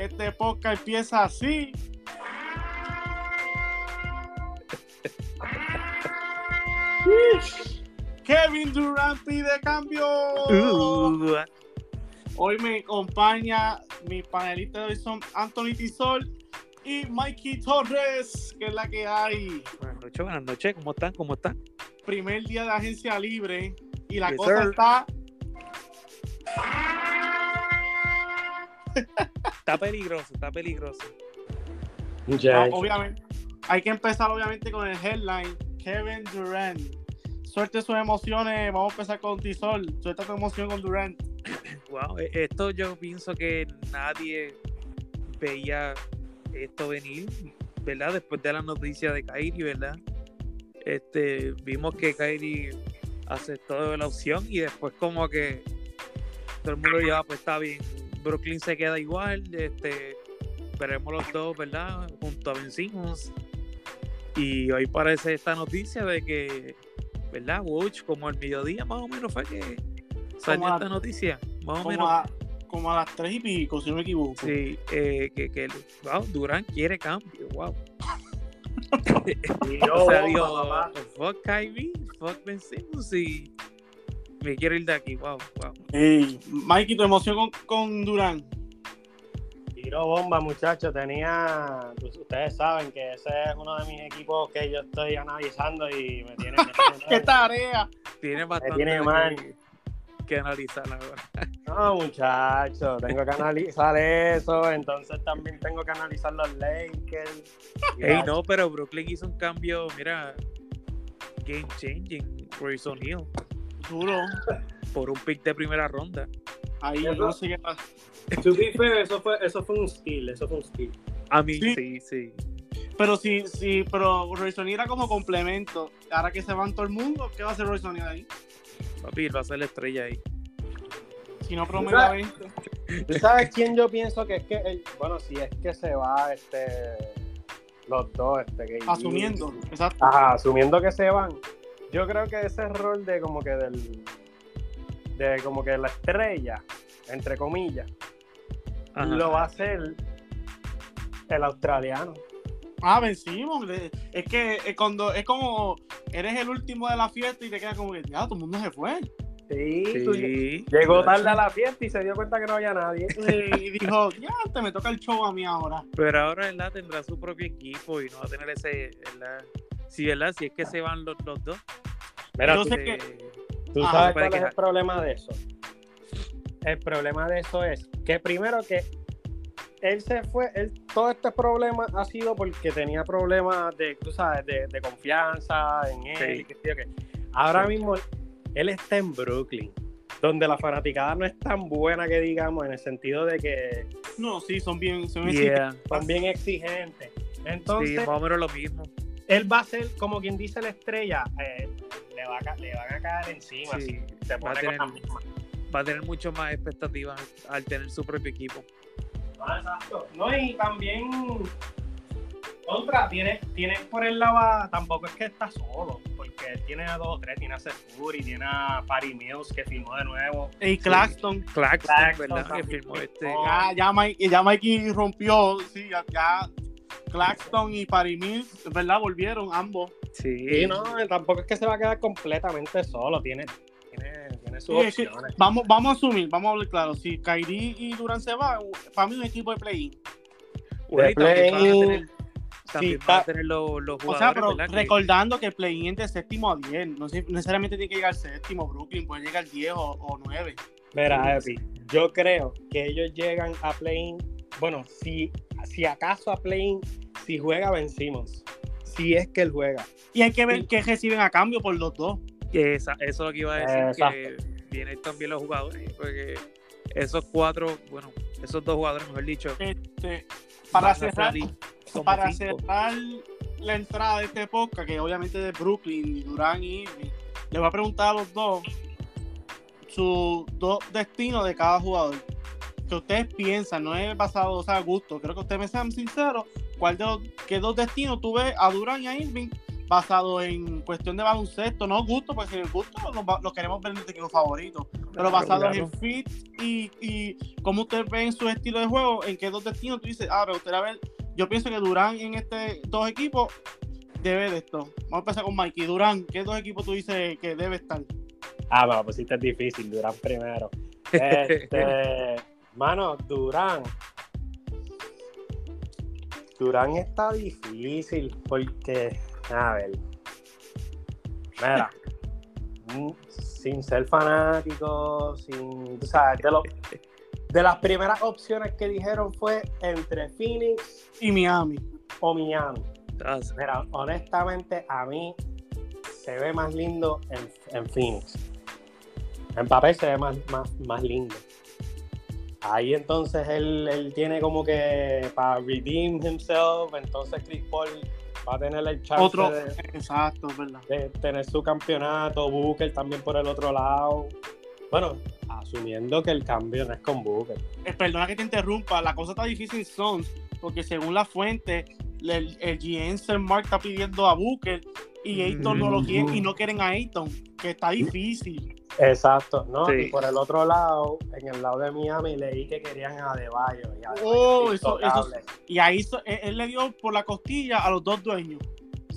Este podcast empieza así. Kevin Durant pide cambio. Uh, Hoy me acompaña mi panelista de hoy son Anthony Tisol y Mikey Torres, que es la que hay. buenas noches, buenas noches. ¿Cómo están? ¿Cómo están? Primer día de agencia libre y la Yes, cosa sir. está. Está peligroso, está peligroso. ah, Muchachos. obviamente, hay que empezar obviamente con el headline. Kevin Durant. Suerte sus emociones. Vamos a empezar con Tisol. Suelta tu emoción con Durant. Wow, e- esto yo pienso que nadie veía esto venir, ¿verdad? Después de la noticia de Kyrie, ¿verdad? Este, vimos que Kyrie aceptó la opción y después como que todo el mundo ya pues está bien, Brooklyn se queda igual, este, veremos los dos, ¿verdad? Junto a Ben Simmons. Y hoy parece esta noticia de que, ¿verdad? Watch, como el mediodía más o menos fue que salió esta noticia, más o Como menos. a, como a las 3 y pico, si no me equivoco. Sí, eh, que, que wow, Durán quiere cambio, wow. Tiró o sea, bomba, digo, papá. fuck Kyrie, fuck Ben Simmons y me quiero ir de aquí, wow, wow. Ey, Mikey, tu emoción con, con Durant. Tiró bomba, muchachos. Tenía. pues, ustedes saben que ese es uno de mis equipos que yo estoy analizando y me tiene. me tiene ¡Qué tarea! Tiene bastante tiene que- mal. que analizar ahora. No, muchachos. Tengo que analizar eso. Entonces también tengo que analizar los Lakers. Ey, no, pero Brooklyn hizo un cambio, mira, game changing, Royce O'Neal, Duro. por un pick de primera ronda. Ahí, Eso- no sé qué pasa. To be fair, eso fue, eso fue un steal. Eso fue un steal. A mí Sí. sí, sí. Pero sí, sí, pero Royce O'Neal era como complemento. Ahora que se van todo el mundo, ¿qué va a hacer Royce O'Neal ahí? Papi, va a ser la estrella ahí. Si no promedia 20. ¿Tú sabes quién yo pienso que es que, el- bueno, si es que se va, este, los dos, este, que Asumiendo, exacto. Ajá, asumiendo que se van. Yo creo que ese rol de como que del, de como que la estrella, entre comillas, Ajá. lo va a hacer el australiano. Ah, vencimos. Es que es cuando es como eres el último de la fiesta y te quedas como que ya todo el mundo se fue. Sí, tú- Sí. llegó tarde a la fiesta y se dio cuenta que no había nadie. Y dijo, ya, te me toca el show a mí ahora. Pero ahora, ¿verdad? Tendrá su propio equipo y no va a tener ese, ¿verdad? Sí, ¿verdad? Si es que se van los, los dos. Mira, Yo tú, sé que- tú sabes cuál es el problema de eso. El problema de eso es que primero que él se fue, él, todo este problema ha sido porque tenía problemas de, tú sabes, de, de confianza en él. Sí. y qué sé yo qué. Ahora Sí. mismo él está en Brooklyn, donde la fanaticada no es tan buena que digamos, en el sentido de que No, sí, son bien, son Yeah. son bien exigentes. Entonces, Sí, más o menos lo mismo. Él va a ser, como quien dice la estrella, eh, le, va a le van a caer encima. Sí, si se va a pone con tener- la misma. Va a tener mucho más expectativas al tener su propio equipo. Ah, exacto. No, y también contra, tiene, tiene por el lado, tampoco es que está solo, porque él tiene a dos o tres, tiene a Sefuri, tiene a Patty Mills que firmó de nuevo. Y Claxton. Claxton, Claxton ¿verdad? Que también firmó. este. Ya, ya, Mike, ya Mikey rompió, sí, ya, ya Claxton y Parimil, ¿verdad? Volvieron ambos. Sí. Sí, no, tampoco es que se va a quedar completamente solo, tiene, tiene, tiene sus Sí, es que- opciones. Vamos, vamos a asumir, vamos a hablar claro. Si Kyrie y Durant se van, para mí es un equipo de play-in. Y play-in, tener, también sí, está- tener los, los O sea, pero recordando que el play-in es de séptimo a 10. No sé- necesariamente tiene que llegar séptimo. Brooklyn puede llegar 10 o, o 9. Mira, Epi, yo creo que ellos llegan a play bueno, si, si acaso a play si juega vencimos, si es que él juega. Y hay que ver Sí. qué reciben a cambio por los dos. que esa- eso es lo que iba a decir, Exacto. que vienen también los jugadores, porque esos cuatro, bueno, esos dos jugadores, mejor dicho, Este, para cerrar, para cinco. cerrar la entrada de esta época, que obviamente es de Brooklyn, y Durán y Irving, le voy a preguntar a los dos sus dos destinos de cada jugador. Que ustedes piensan, no es basado o sea, a gusto. Creo que ustedes me sean sinceros. ¿Cuál de los, ¿Qué dos destinos tú ves a Durán y a Irving basado en cuestión de baloncesto? No gusto, porque si el gusto lo, lo queremos ver en nuestro equipo favorito. pero Claro, basado claro. en fit y, y cómo ustedes ven su estilo de juego, en qué dos destinos tú dices, ah, me gustaría ver, yo pienso que Durán en este dos equipos debe de esto. Vamos a empezar con Mikey. Durán, ¿qué dos equipos tú dices que debe estar? Ah, me lo pusiste difícil, Durán primero. Este, mano, Durán. Durán está difícil porque, a ver, mira, mm, sin ser fanático, sin, tú sabes, de, lo- de las primeras opciones que dijeron fue entre Phoenix Y Miami. o Miami. Mira, honestamente, a mí se ve más lindo en, en Phoenix. En papel se ve más, más, más lindo. Ahí entonces él, él tiene como que para redeem himself, entonces Chris Paul va a tener el chance Otro. de, Exacto, verdad. de tener su campeonato, Booker también por el otro lado. Bueno, asumiendo que el cambio no es con Booker. Eh, perdona que te interrumpa, la cosa está difícil en Sons, porque según la fuente, el, el GM Mark está pidiendo a Booker y Ayton no lo quiere y no quieren a Ayton, que está difícil. Exacto, ¿no? Sí. Y por el otro lado, en el lado de Miami, leí que querían a Adebayo. Y Adebayo Oh, es eso- eso-. Y ahí so- él, él le dio por la costilla a los dos dueños.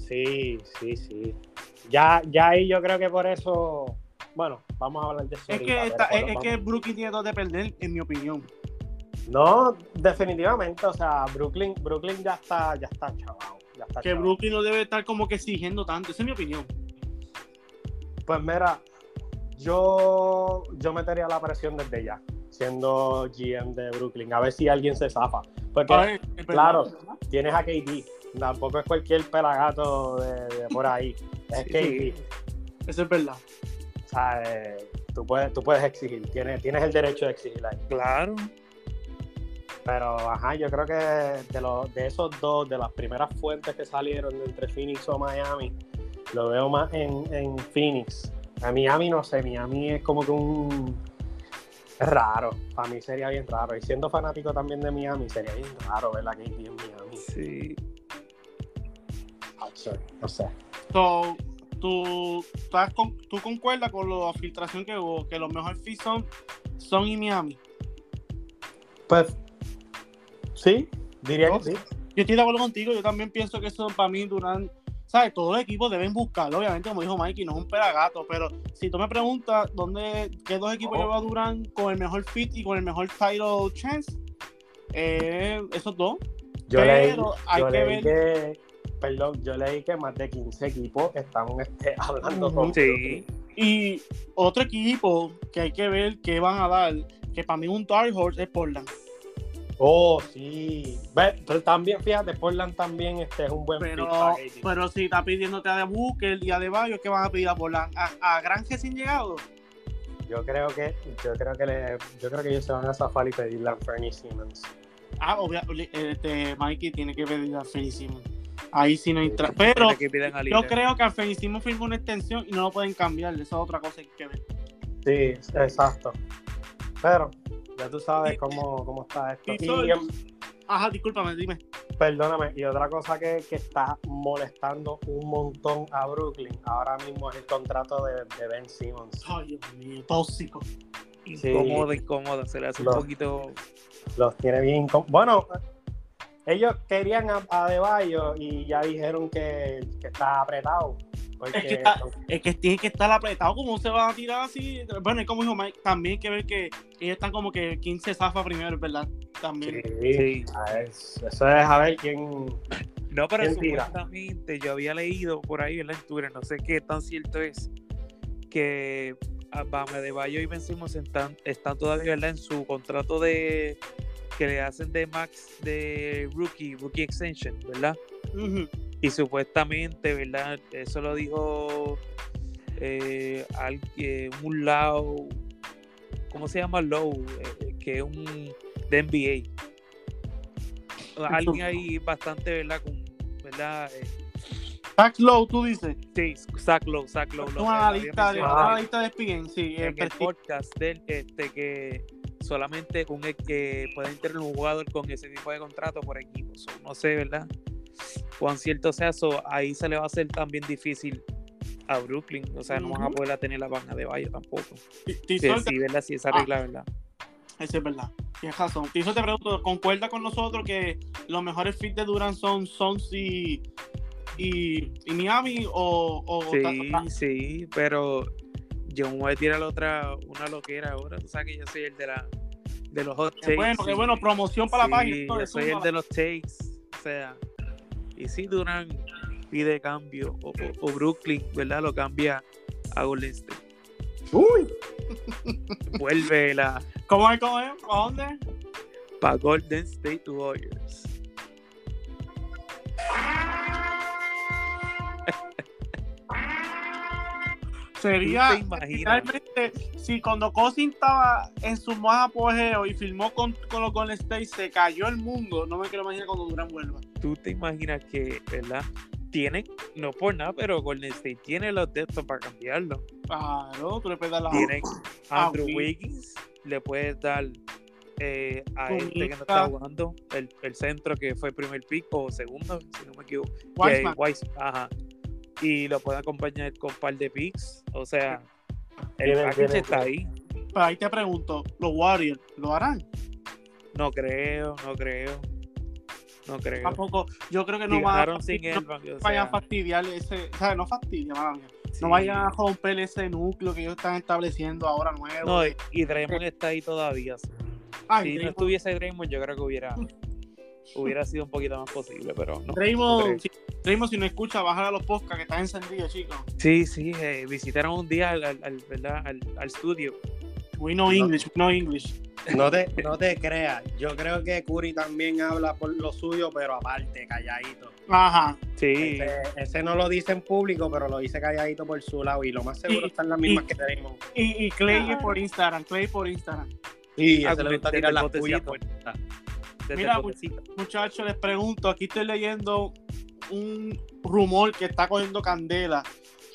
Sí, sí, sí. Ya, ya ahí yo creo que por eso. Bueno, vamos a hablar de eso. Es ahorita, que, por- es, que Brooklyn tiene dos de perder, en mi opinión. No, definitivamente. O sea, Brooklyn, Brooklyn ya está, ya está chavado. Ya está Que. Brooklyn no debe estar como que exigiendo tanto, esa es mi opinión. Pues mira, yo, yo metería la presión desde ya, siendo GM de Brooklyn, a ver si alguien se zafa. Porque claro. tienes a KD, tampoco es cualquier pelagato de, de por ahí. Es Sí. KD. Eso es verdad. O sea, eh, tú, puedes, tú puedes exigir, tienes, tienes el derecho de exigir ahí. Claro. Pero, ajá, yo creo que de, los, de esos dos, de las primeras fuentes que salieron entre Phoenix o Miami, lo veo más en, en Phoenix. A Miami no sé, Miami es como que un... Es raro, para mí sería bien raro. Y siendo fanático también de Miami, sería bien raro ver a KD en Miami. Sí. Ah, sorry, No sé. So, tú, estás con- tú concuerdas con la filtración que hubo, que los mejores fits son, son y Miami. Pues, sí, diría ¿No? que sí. Yo estoy de acuerdo contigo, yo también pienso que eso para mí Durán, ¿sabes? Todos los equipos deben buscarlo, obviamente, como dijo Mikey, no es un pelagato, pero si tú me preguntas dónde, qué dos equipos Oh. lleva Durán con el mejor fit y con el mejor title chance, eh, esos dos. Yo Pero leí, hay yo que leí que, perdón, yo leí que más de 15 equipos están este, hablando Ujú. con Sí. Y otro equipo que hay que ver qué van a dar, que para mí es un Dark Horse es Portland. Oh, sí. Ve, pero también, fíjate, Portland también este, es un buen Pero, pero si está pidiéndote a De Booker y a De Bayo, ¿qué van a pedir a Portland? ¿A, a Granje sin llegado? Yo creo que, yo creo que le, yo creo que ellos se van a zafar y pedirle a Fernie Simmons. Ah, obviamente, este, Mikey tiene que pedir a Fernie Simmons. Ahí sí no entra. Pero yo creo que a Fernie Simmons firmó una extensión y no lo pueden cambiar. Esa es otra cosa que hay que ver. Sí, exacto. Pero ya tú sabes cómo, cómo está esto. y em, Ajá, discúlpame, dime. perdóname, y otra cosa que, que está molestando un montón a Brooklyn ahora mismo es el contrato de, de Ben Simmons. Ay, Dios mío, tóxico. Incómoda, incómoda. Se le hace un poquito. Los tiene bien. incó- Bueno, ellos querían a, a De Bayo y ya dijeron que, que está apretado. Porque Es que está- Es que tiene que estar apretado. ¿Cómo se van a tirar así? Bueno, y como dijo Mike, también hay que ver que ellos están como que 15 zafas primero, ¿verdad? También. Sí, Sí. a ver, eso es a ver quién. No, pero ¿Quién tira? supuestamente yo había leído por ahí en la Twitter, no sé qué tan cierto es, que ah, Bame de Bayo y Ben Simmons están, están todavía ¿verdad? en su contrato de que le hacen de max de rookie, rookie extension, ¿verdad? Ujú. Y supuestamente, ¿verdad? Eso lo dijo eh, al- eh, un lado, ¿cómo se llama Low? Eh, que es un de NBA. Alguien ahí bastante, ¿verdad? Con, ¿verdad? Eh, Tax Low, tú dices. sí, Zach Lowe, Zach Lowe. Es lo un que había analista de, un mencionado analista de ESPN, sí. en el podcast de él, este, que solamente un que pueden tener un jugador con ese tipo de contrato por equipo. So, no sé, ¿verdad? Cuán cierto sea eso, ahí se le va a hacer también difícil a Brooklyn. O sea, no van a poder tener la banda de Bayo tampoco. Sí, sí, ¿verdad? Sí, esa Ah. regla, ¿verdad? Eso es verdad. Tienes razón. Tizo te pregunto, ¿concuerda con nosotros que los mejores fits de Durant son Sons y, y, y Miami? O, o Sí, ta- ta- sí, pero yo me voy a tirar otra, una loquera ahora. Tú sabes que yo soy el de la de los hot Qué takes. bueno, qué bueno, promoción para la página. Yo soy el de los takes. O sea, y si Durán pide cambio, o, o- o Brooklyn, ¿verdad? Lo cambia a Golden State. Uy, Vuelve la ¿Cómo es? ¿Cómo es? ¿A dónde? para Golden State Warriors. Sería ¿Tú te imaginas? Realmente si cuando Cousin estaba en su más apogeo y filmó con, con los Golden State se cayó el mundo. No me quiero imaginar cuando Durant vuelva. Tú te imaginas que, ¿verdad? Tienen, no por nada, pero Golden State tiene los de estos para cambiarlo. Claro, tú le puedes dar la Tienen Ah, Andrew. Wiggins, le puedes dar eh, a este que no está jugando, el, el centro que fue primer pick o segundo, si no me equivoco. Ajá. Y lo puede acompañar con un par de picks. O sea, el package está ahí. Pero ahí te pregunto, ¿los Warriors lo harán? No creo, no creo. No creo. Tampoco, yo creo que no van a, no vayan a sea, fastidiar ese, o sea, no fastidia, sí. No vayan a romper ese núcleo que ellos están estableciendo ahora nuevo. No, y, y Draymond está ahí todavía. Ay, si no estuviese Draymond, yo creo que hubiera, hubiera sido un poquito más posible, pero no. Draymond, creo. si, si no escucha, baja a los podcasts que están encendidos, chicos. Sí, sí, eh, visitaron un día al, al, al- ¿verdad? al, al estudio. We know English, we know English. no te, no te creas. Yo creo que Curry también habla por lo suyo, pero aparte, calladito. Ajá. Sí, Ese, ese no lo dice en público, pero lo dice calladito por su lado. Y lo más seguro Y- están las mismas y- que tenemos. Y, y Clay por Instagram, Clay por Instagram. Y Ah, ese le gusta tirar las puyas por Mira. Muchachos, les pregunto, aquí estoy leyendo un rumor que está cogiendo candela.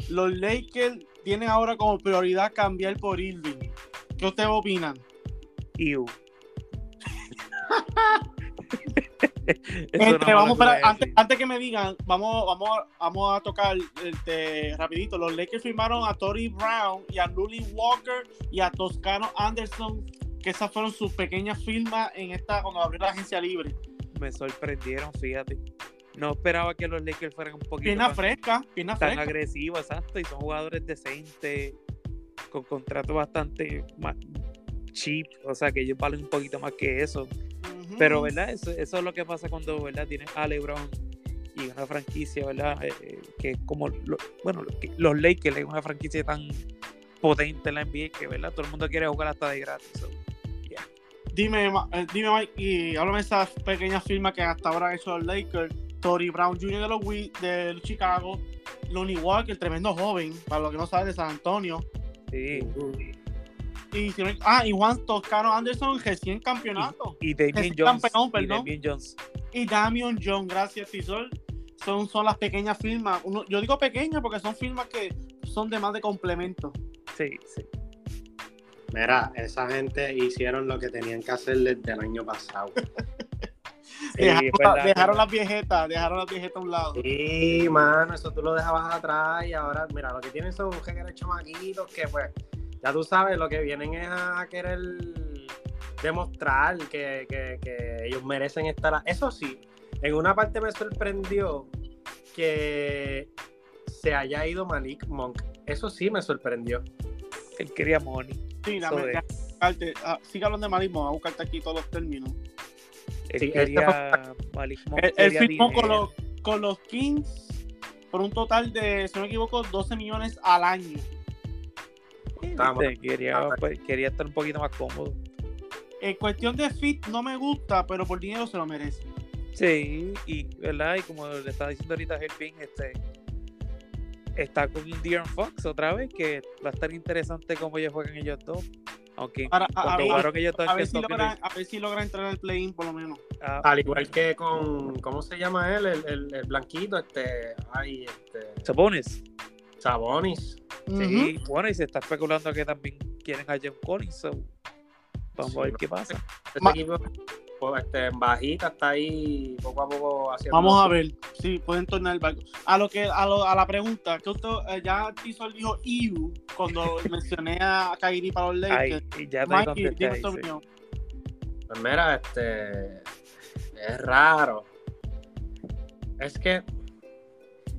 Los Lakers tienen ahora como prioridad cambiar por Irving. ¿Qué ustedes opinan? Iu. Este, vamos para, antes, que me digan, vamos, vamos, vamos a tocar este, rapidito. Los Lakers firmaron a Tori Brown y a Luli Walker y a Toscano Anderson, que esas fueron sus pequeñas firmas en esta cuando abrió la agencia libre. Me sorprendieron, fíjate. No esperaba que los Lakers fueran un poquito Pierna fresca, pierna tan fresca. agresivos, exacto, y son jugadores decentes, con contratos bastante más cheap, o sea que ellos valen un poquito más que eso. Pero, ¿verdad? Eso, eso es lo que pasa cuando, ¿verdad? Tienes a LeBron y una franquicia, ¿verdad? Eh, eh, que es como, lo- bueno, los Lakers es una franquicia tan potente en la NBA que, ¿verdad? Todo el mundo quiere jugar hasta de gratis. so. Dime, eh, dime Mike, y háblame de esas pequeñas firmas que hasta ahora han hecho los Lakers. Tori Brown Jr. de los, Wi- de Chicago. Lonnie Walker, tremendo joven, para los que no saben, de San Antonio. Sí. Y, ah, y Juan Toscano Anderson, recién campeonato. Y Damian Ese Jones. campeón, y perdón. Damian Jones. Y Damian John, gracias, Tisol. Son, son las pequeñas firmas. Uno- yo digo pequeñas porque son firmas que son de más de complemento. Sí, sí. Mira, esa gente hicieron lo que tenían que hacer desde el año pasado. Sí, dejaron las viejetas, dejaron las viejetas a un lado. Sí, mano, eso tú lo dejabas atrás y ahora, mira, lo que tienen son jeques chamaquitos que, pues, ya tú sabes, lo que vienen es a querer demostrar que, que- que ellos merecen estar. a- Eso sí, en una parte me sorprendió que se haya ido Malik Monk. Eso sí me sorprendió. Él quería money. Sí, dame, es. ya, buscarte, ah, sigue hablando de Marismo, voy a buscarte aquí todos los términos. Él Sí, este quería Malik Monk Él, él quería firmó con los, con los Kings por un total de, si no me equivoco, 12 millones al año. Este, quería, pues, quería estar un poquito más cómodo. En cuestión de fit no me gusta, pero por dinero se lo merece. Sí, y verdad, y como le estaba diciendo ahorita Helping, este está con De'Aaron Fox otra vez, que va a estar interesante cómo ellos juegan ellos dos. Aunque a- ver- ellos dos A en ver, si logra, a ver si logra entrar al play-in por lo menos. ah, Al igual que con, ¿cómo se llama él? El, el- el blanquito, este, ay, este, Sabonis. Sabonis. Sí, bueno, y se está especulando que también quieren a John Collins, so, vamos Sí, a ver no. qué pasa. Ma- equipo, este, en bajita, está ahí poco a poco haciendo. Vamos a ver si pueden tornar el barco. A lo que a, lo, a la pregunta, que usted eh, ya Tizol dijo EU cuando mencioné a Kairi para los Ay, Lakers. y ya te Mikey, ahí, sí. Pues mira, este. Es raro. Es que.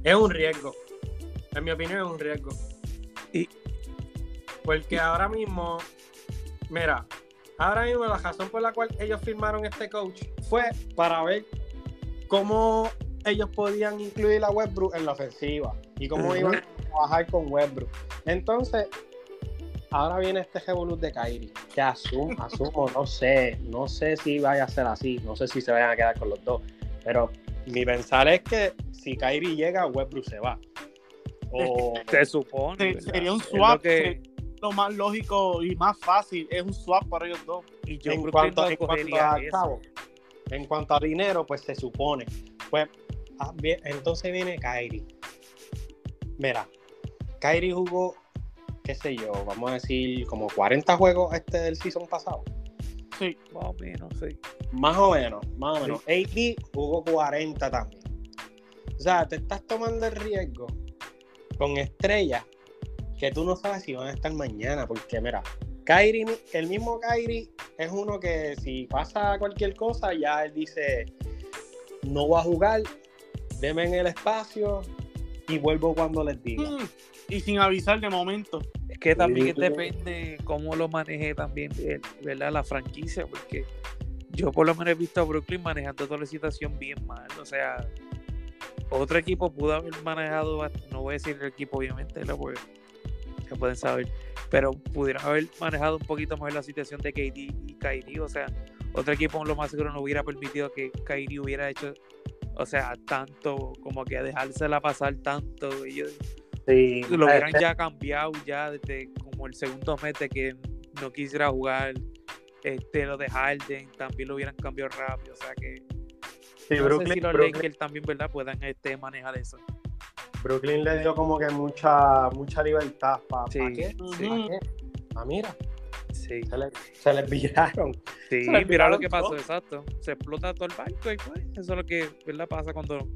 Es un riesgo. En mi opinión, es un riesgo. Y- Porque ahora mismo. Mira, ahora mismo la razón por la cual ellos firmaron este coach fue para ver cómo ellos podían incluir a Westbrook en la ofensiva y cómo iban a trabajar con Westbrook. Entonces, ahora viene este revolut de Kyrie, que asumo, asumo, no sé, no sé si vaya a ser así, no sé si se vayan a quedar con los dos, pero mi pensar es que si Kyrie llega, Westbrook se va. O, Se supone. Sería un swap, que- Lo más lógico y más fácil es un swap para ellos dos. y yo en cuanto, no en cuanto cogería a chavo, en cuanto a dinero, pues se supone. Pues ah, entonces viene Kyrie. Mira, Kyrie jugó, qué sé yo, vamos a decir, como 40 juegos este del season pasado. Sí. Más o menos, sí. Más o menos, más o menos. AD jugó 40 también. O sea, te estás tomando el riesgo con estrellas que tú no sabes si van a estar mañana. Porque, mira, Kyrie, el mismo Kyrie es uno que si pasa cualquier cosa, ya él dice: No voy a jugar, deme en el espacio y vuelvo cuando les diga. Mm, Y sin avisar de momento. Es que también Sí. depende cómo lo maneje también, ¿verdad? La franquicia, porque yo por lo menos he visto a Brooklyn manejando toda la situación bien mal. O sea, otro equipo pudo haber manejado, no voy a decir el equipo obviamente, porque se pueden saber, pero pudieran haber manejado un poquito mejor la situación de KD y Kyrie. O sea, otro equipo lo más seguro no hubiera permitido que Kyrie hubiera hecho, o sea, tanto, como que dejársela pasar tanto. Ellos, Sí, lo hubieran este, ya cambiado ya desde como el segundo mes de que no quisiera jugar este lo de Harden también lo hubieran cambiado rápido o sea que sí, no Brooklyn, sé si los Brooklyn- Lakers también verdad puedan este manejar eso Brooklyn le dio como que mucha, mucha libertad. ¿Para Sí, qué? sí. ¿Pa' qué? Ah, mira, sí se, le- se les viraron. sí se les mira lo que pasó todo. exacto se explota todo el barco y pues eso es lo que verdad pasa cuando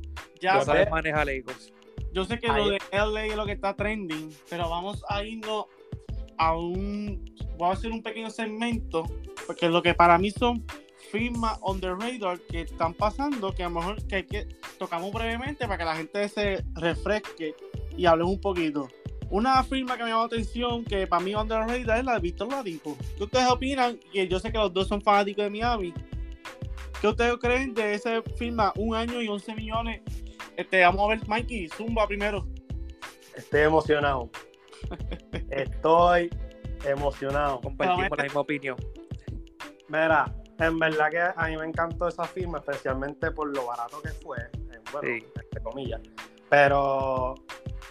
Ya no Lo sabes manejar egos Yo sé que Ahí- lo de LA es lo que está trending, pero vamos a irnos a un. Voy a hacer un pequeño segmento, porque lo que para mí son firmas on the radar que están pasando, que a lo mejor que hay que tocamos brevemente para que la gente se refresque y hablemos un poquito. Una firma que me llamó la atención, que para mí on the radar es la de Víctor Ladipo. ¿Qué ustedes opinan? Y yo sé que los dos son fanáticos de Miami. ¿Qué ustedes creen de esa firma? Un año y 11 millones. Este, vamos a ver, Mikey, Zumba primero. Estoy emocionado. Estoy emocionado. compartimos la misma opinión Mira, en verdad que a mí me encantó esa firma, especialmente por lo barato que fue, eh, bueno, Sí. entre comillas. Pero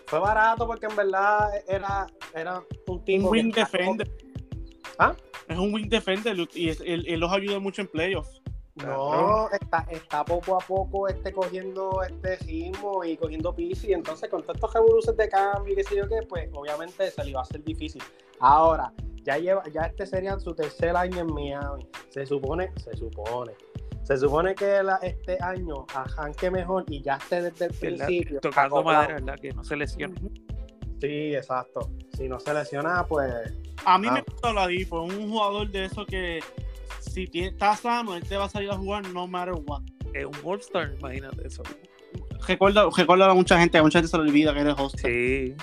fue barato porque en verdad era, era un tipo. Un como- defender. ¿Ah? Es un wing defender y es- él, él los ayuda mucho en playoffs. No, está, está poco a poco este, cogiendo este ritmo y cogiendo piso y entonces con todos estos revoluciones de cambio y qué sé yo qué, pues obviamente se le iba a hacer difícil. Ahora, ya lleva, ya este sería su tercer año en Miami. Se supone, se supone, se supone que la- este año arranque mejor y ya esté desde el ¿verdad? principio. tocando madera verdad que no se lesione Sí, exacto. Si no se lesiona, pues A mí Ah. me gusta Oladipo, es un jugador de eso que si tiene- está sano, él te va a salir a jugar no matter what. es un All-Star imagínate eso Recuerda, recuerda a mucha gente, a mucha gente se le olvida que eres host. sí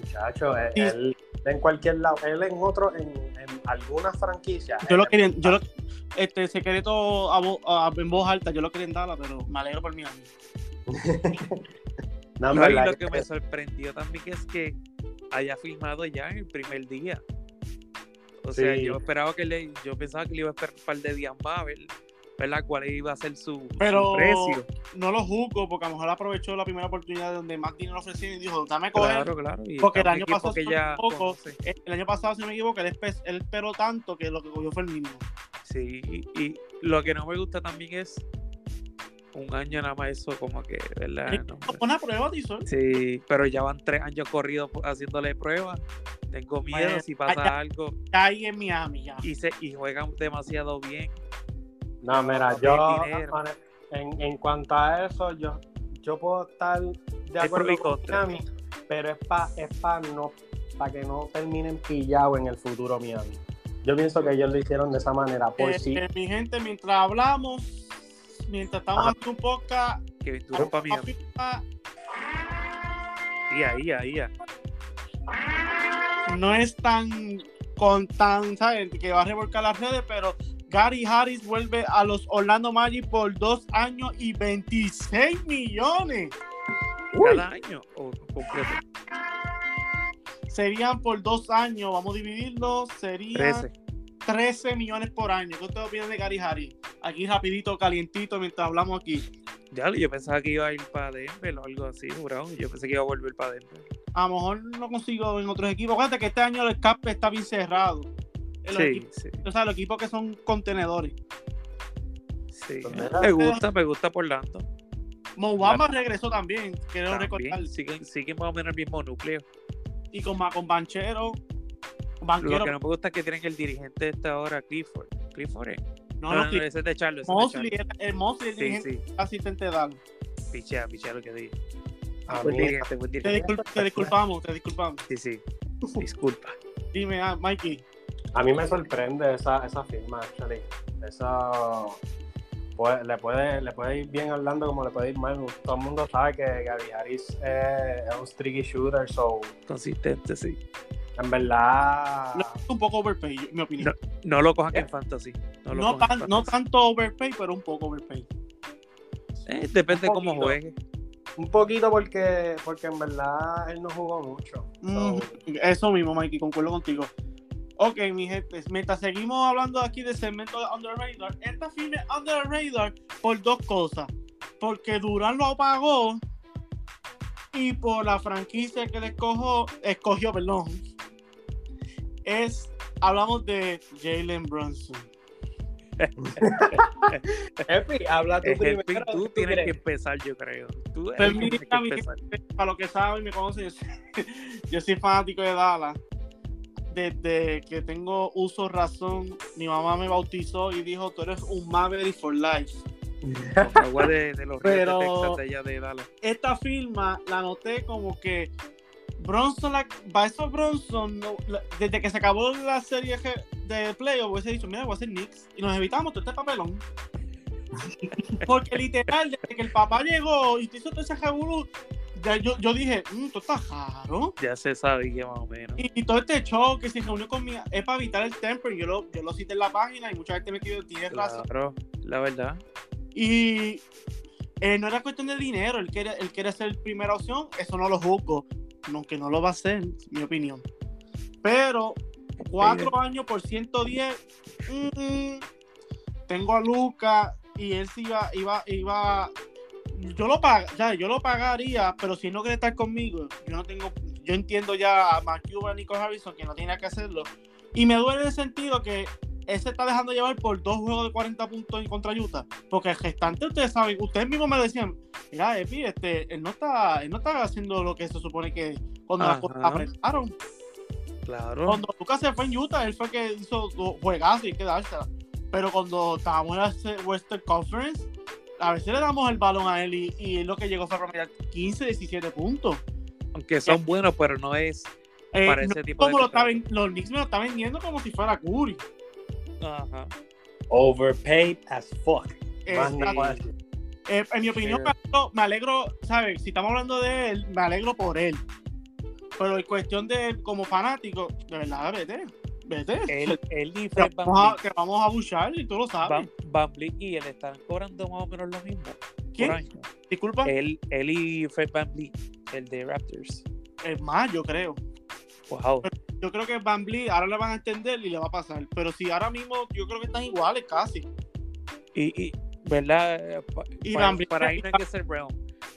muchacho, él, Sí. él en cualquier lado, él en otro, en, en alguna franquicia. Yo lo quería, yo lo, este secreto a vo- a- en voz alta, yo lo quería en Dallas, pero me alegro por Miami. No, en No, y verdad lo que me sorprendió también es que haya filmado ya en el primer día. O sea, yo esperaba que le, yo pensaba que le iba a esperar un par de días más a ver, ¿verdad? cuál iba a ser su, su Pero precio. no lo juzgo porque a lo mejor aprovechó la primera oportunidad donde más dinero ofrecieron y dijo, dame coger. Claro, claro. Y Porque el está año pasado que fue ya poco. conoce. El año pasado, si no me equivoco, él, espe- él esperó tanto que lo que cogió fue el mínimo. Sí, y, y lo que no me gusta también es un año nada más eso, como que, ¿verdad? No, Pon a prueba, Tizol. sí, pero ya van tres años corridos haciéndole pruebas. Tengo miedo si pasa algo Ya ahí en Miami, ya. y se y juegan demasiado bien. No, mira, yo en, en, cuanto a eso, yo, yo puedo estar de acuerdo con Miami, pero es para es pa no, para que no terminen pillados en el futuro Miami. Yo pienso que ellos lo hicieron de esa manera. Por eh, sí. Eh, mi gente, mientras hablamos, mientras estamos haciendo un podcast, que tú para Miami. Y ahí, ahí, No es tan con tan, ¿sabes? Que va a revolcar las redes, pero Gary Harris vuelve a los Orlando Magic por dos años y 26 millones. ¿Cada año o completo? Serían por dos años, vamos a dividirlo, serían 13, millones por año. ¿Qué ustedes opinan de Gary Harris? Aquí rapidito, calientito, mientras hablamos aquí. Ya, yo pensaba que iba a ir para Denver o algo así, bro. Yo pensé que iba a volver para Denver. A lo mejor lo consigo en otros equipos. Fíjate que este año el escape está bien cerrado. Sí, sí. O sea, los equipos que son contenedores. Sí, me gusta, me gusta por Lando. Mobama regresó también, quiero recordar. Siguen, siguen más o menos el mismo núcleo. Y con, con Banchero. Lo que no me gusta es que tienen el dirigente de esta hora, Clifford. Clifford, ¿eh? No, no, no, ese es de Charles. Mosley, el Mosley, el dirigente sí, sí. asistente de Dallas. Pichea, pichea lo que dije. Ah, buen dirigente, buen dirigente. Te, te, disculpamos, te disculpamos. Sí, sí. Disculpa. Dime, ah, Mikey. A mí me sorprende esa, esa firma, actually. Esa le, puede, le puede ir bien hablando como le puede ir mal. Todo el mundo sabe que Gaby Harris es un streaky shooter, so. Consistente, sí. En verdad. un poco overpay, mi opinión. No, lo cojan en fantasy. No, no, tanto overpay, pero un poco overpay. Eh, depende de cómo juegue. Un poquito porque, porque en verdad él no jugó mucho. Eso mismo, Mikey, concuerdo contigo. Ok, mi gente, mientras seguimos hablando aquí del segmento de Under Radar, esta firma es Under Radar por dos cosas. Porque Durán lo apagó y por la franquicia que le escogió, escogió, perdón. Es, hablamos de Jalen Brunson. Epi, habla tú primero. tú tienes que empezar, yo creo. Tú que empezar. Para los que saben y me conocen, yo soy, yo soy fanático de Dallas desde que tengo uso razón, mi mamá me bautizó y dijo, tú eres un Maverick for life. De, de, los Pero de, Texas, de, de esta firma la noté como que Bronson, la, eso Bronson, desde que se acabó la serie de playoff, hubiese dicho, mira, voy a hacer Knicks y nos evitamos todo este papelón. Porque literal, desde que el papá llegó y te hizo todo ese yo, yo dije, mmm, esto está raro. Ya se sabía más o menos. Y, todo este show que se reunió conmigo es para evitar el temper. Yo lo, yo lo cité en la página y mucha gente me pidió, tiene razón. Claro, la verdad. Y eh, no era cuestión de dinero, él quiere, él quiere ser primera opción, eso no lo juzgo, aunque no lo va a hacer, mi opinión. Pero cuatro años por 110, mm, tengo a Luca y él sí iba, iba, iba yo lo pag, yo lo pagaría, pero si no quiere estar conmigo, yo no tengo, yo entiendo ya a McCuba y Nico Harrison que no tiene que hacerlo. Y me duele en el sentido que él se está dejando llevar por dos juegos de 40 puntos en contra Utah. Porque el gestante, ustedes saben, ustedes mismos me decían, mira, Epi, este, él no está, él no está haciendo lo que se supone que cuando las cosas apretaron. Claro. Cuando Lucas se fue en Utah, él fue el que hizo juegazos y quedarse. Pero cuando estábamos en la Western Conference, a veces le damos el balón a él y, y lo que llegó fue a promediar 15, 17 puntos. Aunque son buenos, pero no es eh, para ese tipo como de lo Los Knicks me lo están vendiendo como si fuera Curry. Ajá. Overpaid as fuck. Eh, en mi opinión, me alegro, ¿sabes? Si estamos hablando de él, me alegro por él. Pero en cuestión de él como fanático, de verdad, vete. Vete. Él, él y Fred que, vamos a, que vamos a buchar y tú lo sabes. Van, y él están cobrando más o menos lo mismo. ¿Quién? Disculpa. Él, él y Fred Van el de Raptors. Es más, yo creo. Wow. yo creo que Van ahora le van a entender y le va a pasar. Pero si ahora mismo yo creo que están iguales casi. Y, y ¿verdad? y para, Van para ahí no hay que ser Brown.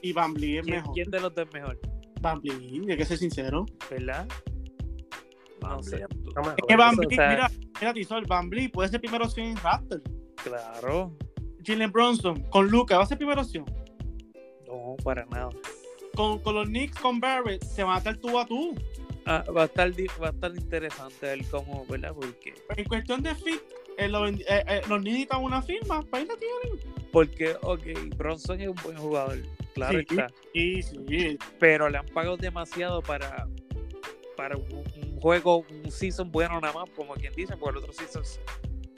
Y Van es mejor. ¿Quién de los dos es mejor? Van hay que ser sincero. ¿Verdad? No sé. Es que Van mira, mira, Tisol, Van puede ser primera opción en Raptor. Claro. Jalen Bronson, con Luca, ¿va a ser primera opción? No, para nada. Con, con los Knicks, con Barrett, se va a estar tú a tú. Ah, va, a estar, va a estar interesante ver cómo, ¿verdad? Porque... En cuestión de fit, eh, lo eh, eh, los Knicks necesitan una firma, para ahí la tienen. Porque, ok, Bronson es un buen jugador, claro Sí. está. Sí, sí. Pero le han pagado demasiado para, para un, un juego, un season bueno nada más, como quien dice, porque el otro season,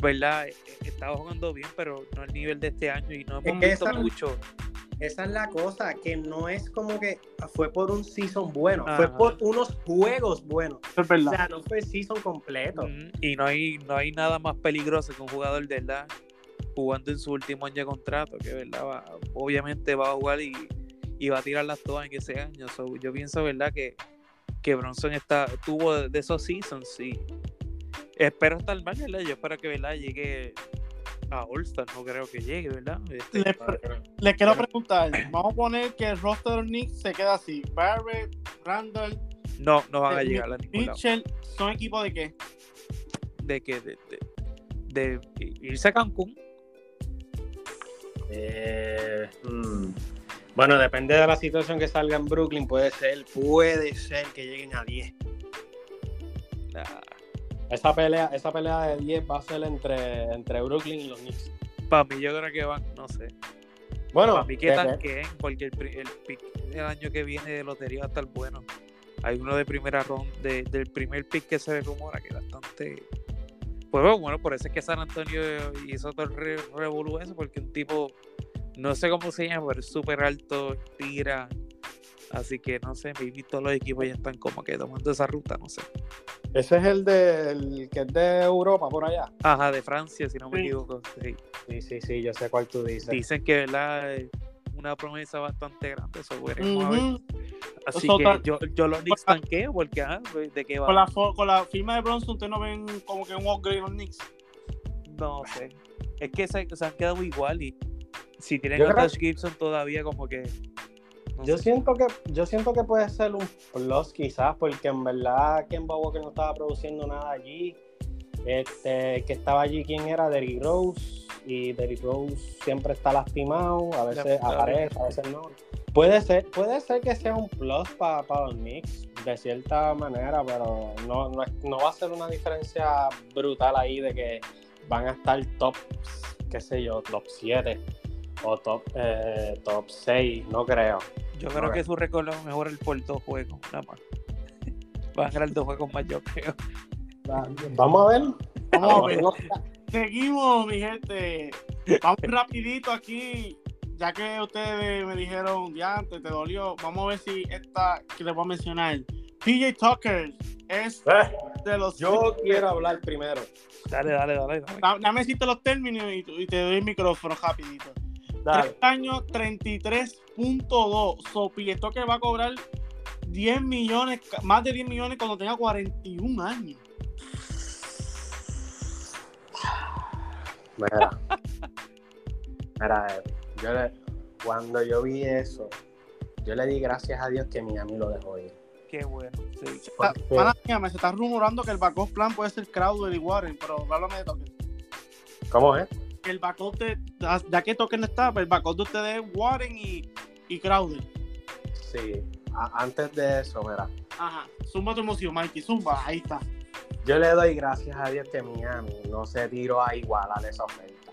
¿verdad? Eh, eh, Estaba jugando bien, pero no al nivel de este año y no hemos que visto esa- mucho. Esa es la cosa, que no es como que fue por un season bueno, Ajá. fue por unos juegos buenos. Es O sea, no fue season completo. Ujú, Y no hay, no hay nada más peligroso que un jugador de verdad jugando en su último año de contrato, que verdad va- obviamente va a jugar y, y va a tirarlas todas en ese año. So, yo pienso verdad que, que Bronson está, tuvo de, esos seasons y espero estar mal, ¿verdad? Yo espero que verdad llegue a All-Star, no creo que llegue, ¿verdad? Este, Le- Les quiero preguntar, vamos a poner que el roster de Knicks se queda así. Barrett, Randall, no, no van a llegar a ningún lado. Mitchell, ¿son equipos de qué? De que de, de- de irse a Cancún. Eh, hmm. Bueno, depende de la situación que salga en Brooklyn, puede ser, puede ser que lleguen a 10. ah, Esa pelea, esa pelea de 10 va a ser entre, entre Brooklyn y los Knicks. para mí yo creo que van, no sé. Bueno, Para mí que tanqueen, porque el, el pick del año que viene de lotería va a estar bueno. Hay uno de primera ronda, de- del primer pick que se rumora que es bastante. Pues bueno, bueno, por eso es que San Antonio hizo todo el re, revolú porque un tipo, no sé cómo se llama, pero es súper alto, tira. Así que no sé, maybe todos los equipos ya están como que tomando esa ruta, no sé. ese es el, de, el que es de Europa, por allá. Ajá, de Francia, si no me Sí. equivoco. sí. Sí, sí, sí, yo sé cuál tú dices. Dicen que verdad es una promesa bastante grande, eso veremos a ver. Ujú. Así que tal- yo, yo los Knicks tanqueo porque, ah, pues, ¿de qué va? Con la, fo- con la firma de Bronson, ¿ustedes no ven como que un upgrade en los Knicks? No sé. Es que se, se han quedado igual y si tienen Yo a creo- Touch Gibson todavía como que... no Yo sé. siento que yo siento que puede ser un plus quizás porque en verdad Kemba Walker no estaba produciendo nada allí. Este, que estaba allí quién era Derrick Rose y Derrick Rose siempre está lastimado, a veces Lamentable. aparece, a veces no. Puede ser, puede ser que sea un plus para los Knicks de cierta manera, pero no, no, no va a ser una diferencia brutal ahí de que van a estar top, qué sé yo, top 7 o top, eh, top 6, no creo. Yo creo que su récord lo mejor el por dos juegos, nada más. Van a ganar dos juegos más, yo creo. Va- Vamos a ver. Vamos a ver. Seguimos, mi gente. Vamos rapidito aquí. Ya que ustedes me dijeron, ya antes te dolió. Vamos a ver si esta que les voy a mencionar. PJ Tucker es Eh, de los. Yo quiero hablar primero. Dale, dale, dale. dale. Da- Dame decirte los términos y, y te doy el micrófono rapidito. Dale. Tres años, 33.2. So, PJ Tucker va a cobrar 10 millones, más de 10 millones cuando tenga 41 años. Mira. Mira, yo le- cuando yo vi eso, yo le di gracias a Dios que Miami lo dejó ir. Qué bueno. Sí. Está- Pana mía, me se está rumorando que el backup plan puede ser Crowder y Warren, pero háblame de Tucker. ¿Cómo es? Que el backup de. Ya que Tucker no está, pues el backup de ustedes es Warren y, y Crowder. Sí. A- antes de eso, mira. Ajá. Zumba tu emoción, Mikey. Zumba, ahí está. Yo le doy gracias a Dios que Miami no se tiró a igualar esa oferta.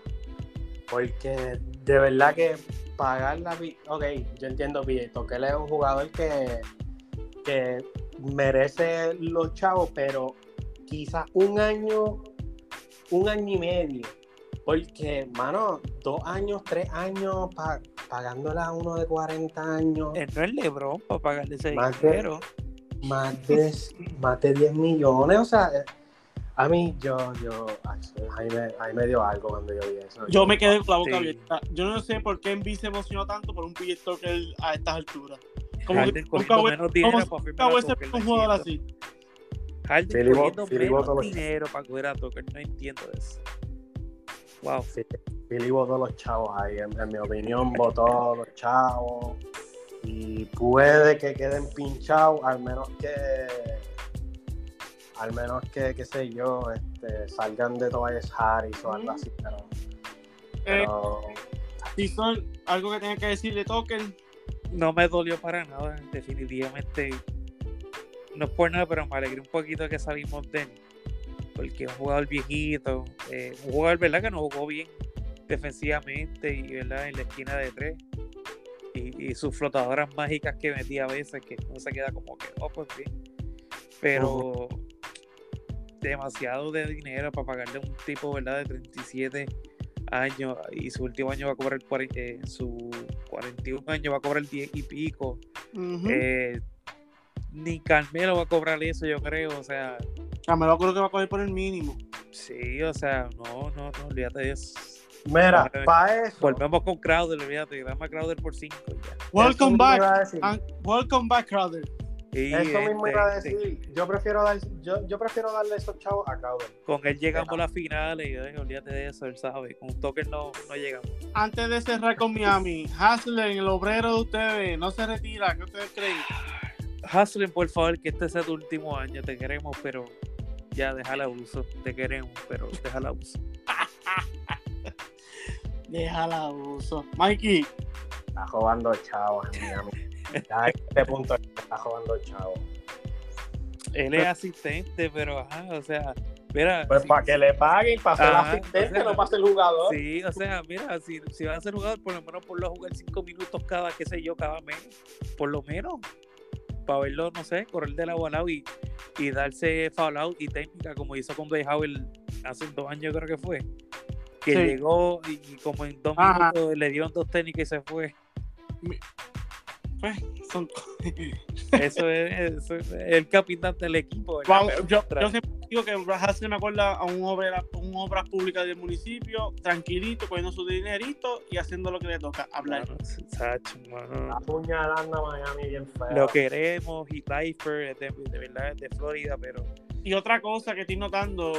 Porque de verdad que pagar la... Ok, yo entiendo bien, que él es un jugador que, que merece los chavos, pero quizás un año, un año y medio. Porque, mano, dos años, tres años pa- pagándole a uno de 40 años. Él no es Lebron para pagarle ese Más de- dinero. más de, más de 10 millones, o sea, eh, a mí, yo, yo, ahí me, ahí me dio algo cuando yo vi eso. Yo me quedé con la boca Sí. abierta. Yo no sé por qué Envy se emocionó tanto por un PJ Tucker a estas alturas. Como que Harden para nunca Tucker, un no jugador así. Harden cogiendo menos dinero para coger a Tucker. No entiendo eso. Wow. Sí, Philly votó los chavos ahí, en, en mi opinión, votó los chavos. Y puede que queden pinchados, al menos que, al menos que, qué sé yo, este, salgan de Tobias Harris o algo así, pero, Eh, pero si son algo que tenga que decir de Tucker, No me dolió para nada, definitivamente. No es por nada, pero me alegré un poquito que salimos de él. Porque es un jugador viejito, eh, un jugador verdad que no jugó bien defensivamente y verdad en la esquina de tres. Y, sus flotadoras mágicas que metía a veces, que no se queda como que, oh, pues bien. Pero demasiado de dinero para pagarle a un tipo, ¿verdad? De 37 años y su último año va a cobrar el eh, su 41 años va a cobrar el 10 y pico. Eh, ni Carmelo va a cobrar eso, yo creo, o sea. Carmelo creo que va a coger por el mínimo. Sí, o sea, no, no, no, olvídate de eso. Mira, para eso. Volvemos con Crowder, olvídate, dame a Crowder por 5 Welcome back. welcome back, Crowder. Eso mismo iba a decir. Yo prefiero, dar, yo, yo prefiero darle esos chavos a Crowder. Con él llegamos a la final y olvídate de eso, él sabe. Con Tucker no, no llegamos. Antes de cerrar con Miami, Haslem, el obrero de ustedes, no se retira. ¿Qué ustedes creen? Haslem, por favor, que este sea tu último año. Te queremos, pero ya déjala uso. Te queremos, pero déjala uso. déjala uso. Mikey. Está jugando Miami. Ya a este punto está jugando chavo. Él es asistente, pero ajá, o sea, mira. Pues para que le paguen, para ser asistente, no para ser jugador. Sí, o sea, mira, si, si va a ser jugador, por lo menos por lo jugar cinco minutos cada, qué sé yo, cada mes, por lo menos. Para verlo, no sé, correr de la al y, y darse foul out y técnica, como hizo con Bay Howell hace dos años, creo que fue. Que llegó y, como en dos minutos le dieron dos técnicas y se fue. Pues, son... eso, es, el capitán del equipo. yo, siempre digo que se me acuerda a un obra, un obra pública del municipio, tranquilito, poniendo su dinerito y haciendo lo que le toca, hablar. Apuñalando a Miami bien feo. Lo queremos, y Lifer, de, de verdad, de Florida, pero. Y otra cosa que estoy notando,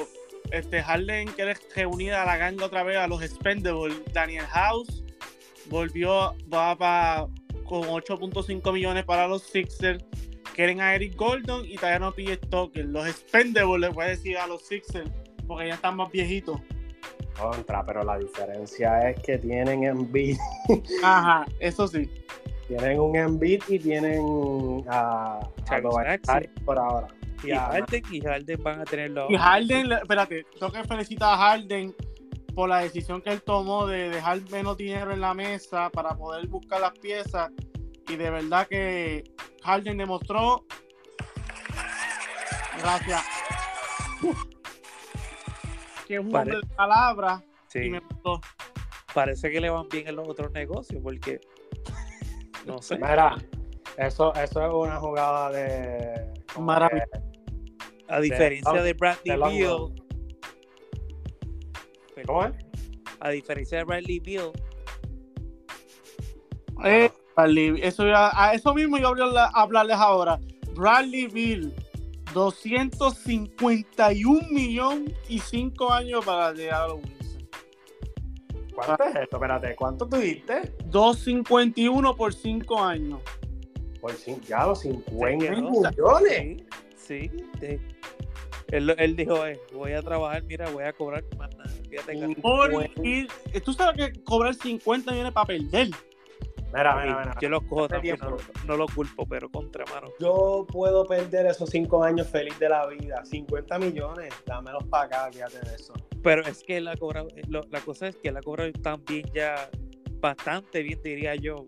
este Harden quiere reunir a la ganga otra vez a los Expendables. Daniel House volvió, va para con 8.5 millones para los Sixers. Quieren a Eric Gordon y todavía no pide Stoker. Los Expendables les voy a decir a los Sixers porque ya están más viejitos. Contra, pero la diferencia es que tienen Embiid. Ajá, eso sí. Tienen un Embiid y tienen a, a por ahora. Y, a Harden, y Harden van a tenerlo. Y Harden, espérate, tengo que felicitar a Harden por la decisión que él tomó de dejar menos dinero en la mesa para poder buscar las piezas. Y de verdad que Harden demostró. Gracias. Que es un hombre de palabra. Y me gustó. Parece que le van bien en los otros negocios porque. No sé. Mira, eso, eso es una jugada de. Maravillosa. A diferencia de, Bradley Beal ¿Cómo es? A diferencia de Bradley Bill. Eh, eso, a eso mismo iba a hablarles ahora. Bradley Bill, 251 millones y 5 años para llegar a Wilson. ¿Cuánto es esto? Espérate, ¿cuánto tuviste? 251 por 5 años. Por ya los 50 millones. Sí, sí. Él, él dijo, eh, voy a trabajar, mira, voy a cobrar más nada. tú sabes que cobrar 50 millones para perder. Mira, mira, mira. Yo los cojo también, no, lo culpo, pero contra mano. Yo puedo perder esos 5 años feliz de la vida. 50 millones, dámelos para acá, fíjate de eso. Pero es que la cobra, la cosa es que la cobra también ya bastante bien, diría yo,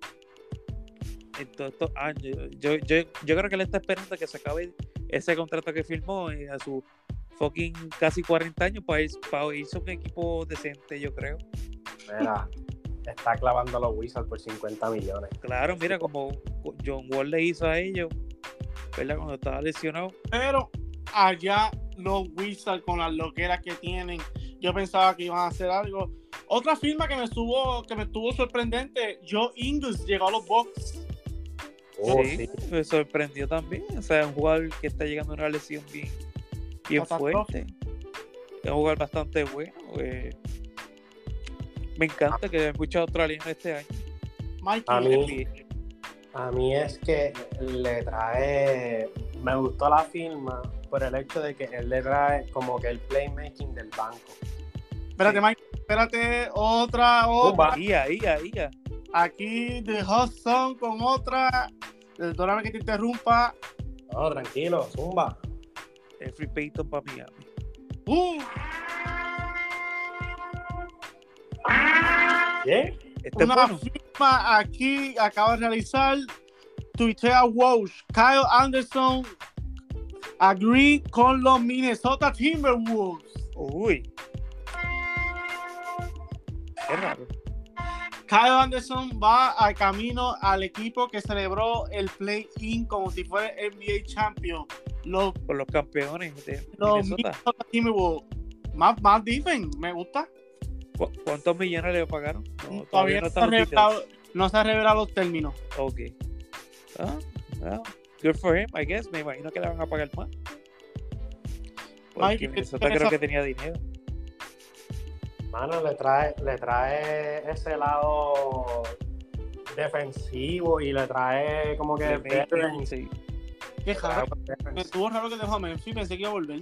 en todos estos años. Yo, yo, yo creo que él está esperando que se acabe ese contrato que firmó eh, a su fucking casi 40 años para, para irse un equipo decente, yo creo. Mira, está clavando a los Wizards por 50 millones. Claro, mira, como John Wall le hizo a ellos, ¿verdad? Cuando estaba lesionado. Pero allá los Wizards con las loqueras que tienen, yo pensaba que iban a hacer algo. Otra firma que me estuvo, que me estuvo sorprendente, Joe Ingles llegó a los Bucks. Oh, sí, me sorprendió también. O sea, un jugador que está llegando a una lesión bien, bien fuerte. Es un jugador bastante bueno. Eh. Me encanta que haya muchos australianos este año. A mí, a mí es que le trae. Me gustó la firma por el hecho de que él le trae como que el playmaking del banco. Espérate, Mike. Espérate, otra, otra. Ahí, ahí, ahí. Aquí de Hudson con otra. Perdóname que te interrumpa. No, tranquilo, zumba. El free Payton para Miami. Uh, ¿Qué? Este es una bueno. firma aquí acaba de realizar. Tuitea Walsh. Kyle Anderson agree con los Minnesota Timberwolves. Uy. Qué raro. Kyle Anderson va al camino al equipo que celebró el play-in como si fuera NBA champion. Los, Por los campeones de los Minnesota. Minnesota. Más, más defense, me gusta. ¿Cu- ¿Cuántos millones le pagaron? No, todavía no se, ha están los details. revelado, no se ha revelado los términos. Ok. Ah, well, good for him, I guess. Me imagino que le van a pagar más. Porque Mike, Minnesota creo que tenía dinero. Mano, le trae, le trae ese lado defensivo y le trae como que veteran. Sí. Qué raro. Me estuvo raro que dejó a Memphis, pensé que iba a volver.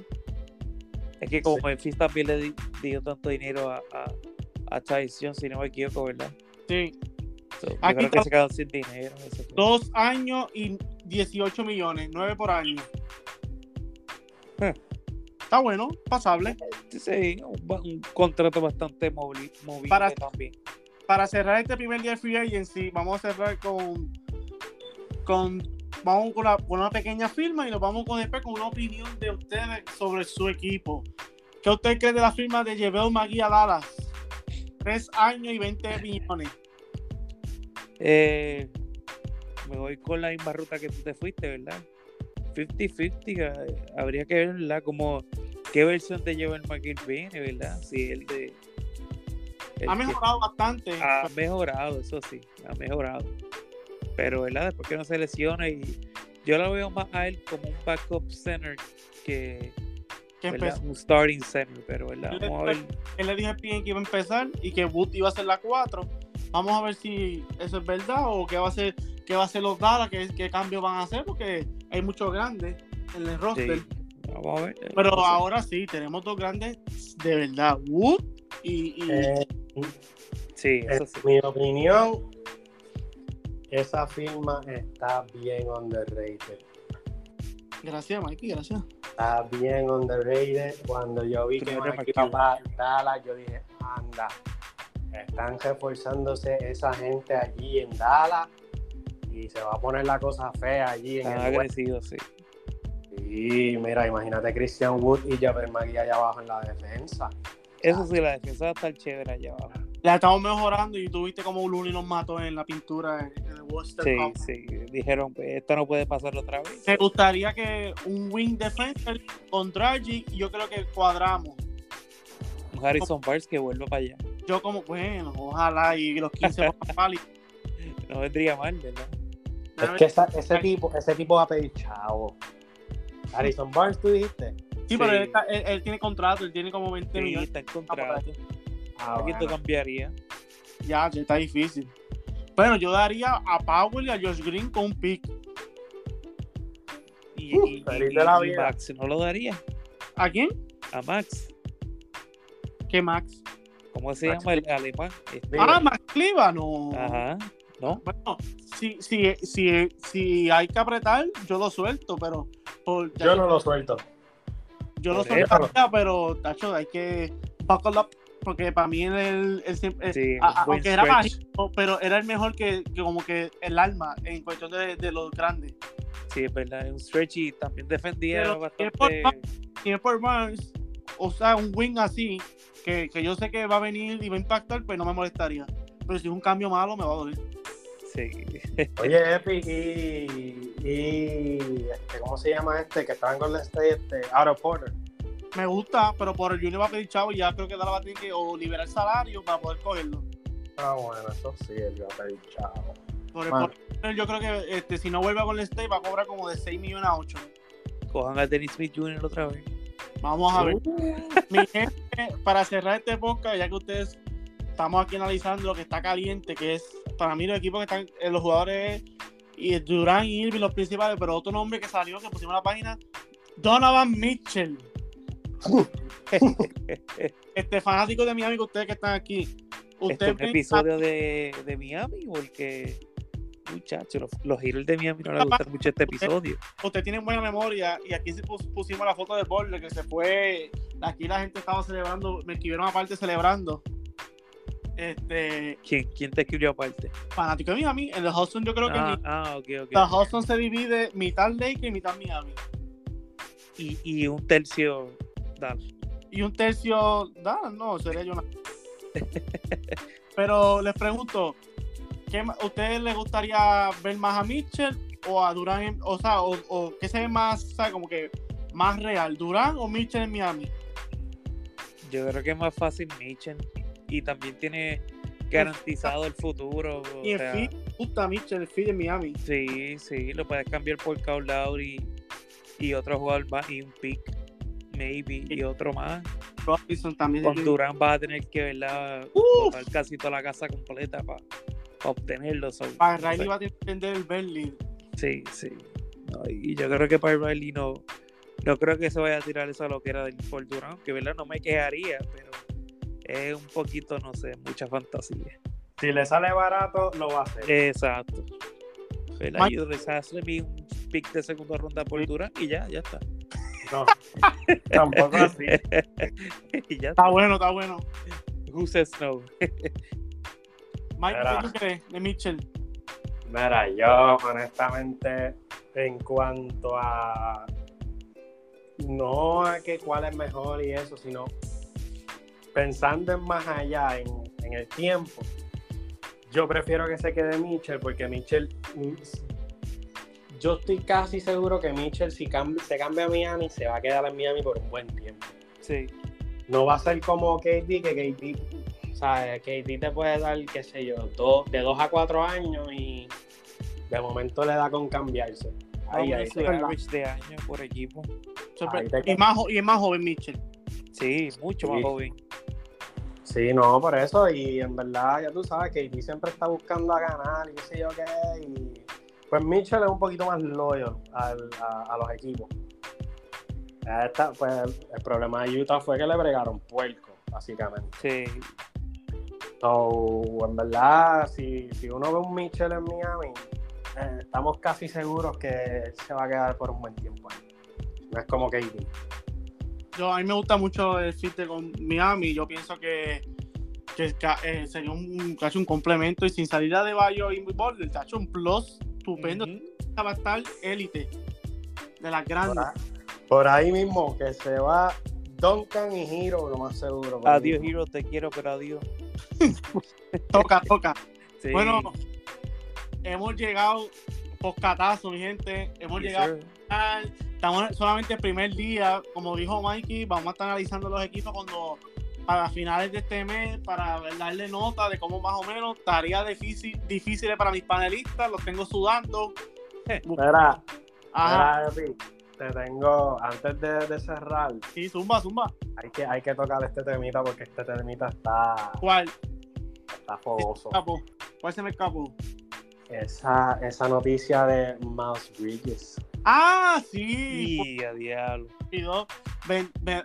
Es que como Sí. Memphis también le di- dio tanto dinero a, a, a Tyson, si no me equivoco, ¿verdad? Sí. So, yo Aquí creo que se quedaron sin dinero. Dos años y 18 millones, nueve por año. Eh. Está bueno, pasable. Sí, un, contrato bastante movible Para- también. Para cerrar este primer día de Free Agency, vamos a cerrar con. con vamos con, la- con una pequeña firma y nos vamos con después con una opinión de ustedes sobre su equipo. ¿Qué usted cree de la firma de Jebel Magui a Dallas? Tres años y 20 millones. Eh, me voy con la misma ruta que tú te fuiste, ¿verdad? 50-50, eh, habría que ver, ¿verdad? Como qué versión de Joel McGill viene, ¿verdad? Si el de... el Ha que- mejorado bastante. ha mejorado, eso sí, ha mejorado. Pero, ¿verdad? Después que no se lesiona y yo lo veo más a él como un backup center que un starting center, pero, ¿verdad? Vamos a ver. él le dijo a Pien que iba a empezar y que Wood iba a ser la 4. Vamos a ver si eso es verdad o qué va a hacer, qué va a hacer los Dallas, qué, qué cambios van a hacer, porque hay muchos grandes en el roster. Sí, vamos a ver. Pero ahora sí, tenemos dos grandes de verdad, Wood y, y- Eh, Sí, eso en sí. mi opinión, esa firma está bien underrated. gracias Mikey, gracias. Está bien underrated. Cuando yo vi que Mikey iba a Dallas, yo dije, anda, están reforzándose esa gente allí en Dallas y se va a poner la cosa fea allí en el West. agresivo, sí. Sí, mira, imagínate Christian Wood y Javier Magui allá abajo en la defensa. Eso sí, la defensa va a estar chévere allá abajo. La estamos mejorando y tuviste como Luni nos mató en la pintura en, el Worcester Sí, Cup. sí. Dijeron, pues, esto no puede pasar otra vez. Me gustaría que un wing defender con Dragic y yo creo que cuadramos. Un Harrison Barnes que vuelva para allá. Yo como, bueno, ojalá y los 15 más válidos. No vendría mal, ¿verdad? Es que esa- ese tipo, ese tipo va a pedir chavo. Harrison Barnes, tú dijiste. Sí, pero él, está- él- él tiene contrato, él tiene como 20 Sí, millones. está en contrato. Ah, ¿A quién te cambiaría? Ya, ya está difícil. Bueno, yo daría a Powell y a Josh Green con un pick. Y, Uh, y- feliz y- de la y vida. Max, ¿no lo daría? ¿A quién? A Max. ¿Qué Max? ¿Cómo se Max llama el alemán? Este. Ah, Max Cliva, no. Ajá. ¿No? Bueno, si, si, si, si hay que apretar, yo lo suelto, pero por, Yo no lo suelto. yo lo por soltaría, pero tacho, hay que buckle up, porque para mí Sí, a- a- buen aunque era bajito, pero era el mejor que, que como que el alma en cuestión de, de los grandes. Sí, es verdad. Es un stretch y también defendía Pero, bastante. ¿qué por- Si es por Barnes, o sea, un wing así, que, que yo sé que va a venir y va a impactar, pues no me molestaría. Pero si es un cambio malo, me va a doler. Sí. Oye, Epi, y, y este, ¿cómo se llama este? Que estaba en Golden State, este, Out of Porter. Me gusta, pero por el Junior va a pedir chavo y ya creo que Dallas va a tener que o liberar salario para poder cogerlo. Ah, bueno, eso sí, él va a pedir chavo. Por el, Man. por- yo creo que este, si no vuelve a Golden State va a cobrar como de 6 millones a 8. Cojan a Dennis Smith Jr. otra vez. Vamos a ver. Uh, Mi gente, para cerrar este podcast, ya que ustedes estamos aquí analizando lo que está caliente, que es para mí los equipos que están, eh, los jugadores y Durán y Irving los principales, pero otro nombre que salió, que pusimos en la página, Donovan Mitchell. Este fanático de Miami, que ustedes que están aquí. ¿Este Usted es un episodio de, de Miami? Porque, muchachos, los, los Heroes de Miami no les gusta mucho este episodio. usted tiene buena memoria y aquí pus- pusimos la foto de Border que se fue aquí la gente estaba celebrando, me escribieron aparte celebrando. Este, ¿Quién, quién te escribió aparte? fanático de Miami, en el Hudson yo creo que Ah, ah, ok, ok. la Hudson se divide mitad Lakers y mitad Miami. Y, y un tercio Dallas. Y un tercio, Dallas, no, sería yo una. Pero les pregunto, ¿qué, ma- ¿a ustedes les gustaría ver más a Mitchell o a Durán? en- o sea, o, o qué se ve más, ¿sabe? Como que más real, Durán o Mitchell en Miami? Yo creo que es más fácil Mitchell. Y también tiene garantizado el futuro. Y el sea, feed, gusta Mitchell, el feed en Miami. Sí, sí, lo puedes cambiar por Kyle Lowry y otro jugador más y un pick, maybe, y otro más. Robinson también. Con Durán vas a tener que ¿verdad? Botar casi toda la casa completa para obtenerlo. so, Para no Riley sé. va a tener que vender el Berlin. Sí, sí. No, y yo creo que para Riley no, no creo que se vaya a tirar esa loquera del por Durán, que verdad no me quejaría, pero es un poquito, no sé, mucha fantasía. Si le sale barato, lo va a hacer. Exacto. Mike- Y Haslem un pick de segunda ronda por Durán y ya, ya está. No, tampoco así. y ya Está bueno, está bueno. Who says no? Mike, Mira. ¿qué tú crees de Mitchell? Mira, yo honestamente, en cuanto a no a que cuál es mejor y eso, sino pensando en más allá, en, en el tiempo, yo prefiero que se quede Mitchell porque Mitchell, mm, yo estoy casi seguro que Mitchell si se cambia a Miami, se va a quedar en Miami por un buen tiempo. Sí. No va a ser como KD, que KD, o sea, KD te puede dar, qué sé yo, dos, de 2 a 4 años y de momento le da con cambiarse. Ahí, ahí. Average de año por equipo. Ahí y, más, y es más joven Mitchell. Sí, mucho Sí. más joven. Sí, no, por eso, y en verdad, ya tú sabes, KD siempre está buscando a ganar y qué sé yo qué, y pues Mitchell es un poquito más loyal al- a, a los equipos. Ya está, pues el problema de Utah fue que le bregaron puerco, básicamente. Sí. So, en verdad, si, si uno ve un Mitchell en Miami, eh, estamos casi seguros que se va a quedar por un buen tiempo ahí. No es como KD. Yo, a mí me gusta mucho el fit de con Miami. Yo pienso que, eh, sería un, casi un complemento. Y sin salida de Bayo y ha hecho un plus estupendo. Va a estar élite de las Por grandes. ahí, por ahí mismo, que se va Duncan y Hero, lo más seguro. Adiós. Hero, te quiero, pero adiós. Toca, toca. Sí. Bueno, hemos llegado poscatazo, mi gente. Hemos Yes, llegado sir. Estamos solamente el primer día. Como dijo Mikey, vamos a estar analizando los equipos cuando para finales de este mes para darle nota de cómo más o menos tareas difícil, difíciles para mis panelistas. Los tengo sudando. Ajá. mira, Epi, te tengo, antes de, de cerrar, Sí, zumba, zumba. hay que, hay que tocar este temita porque este temita está, ¿Cuál? está fogoso. ¿Cuál se me escapó? Esa, esa noticia de Miles Bridges. Ah, sí. Y a diablo. Ven- ven-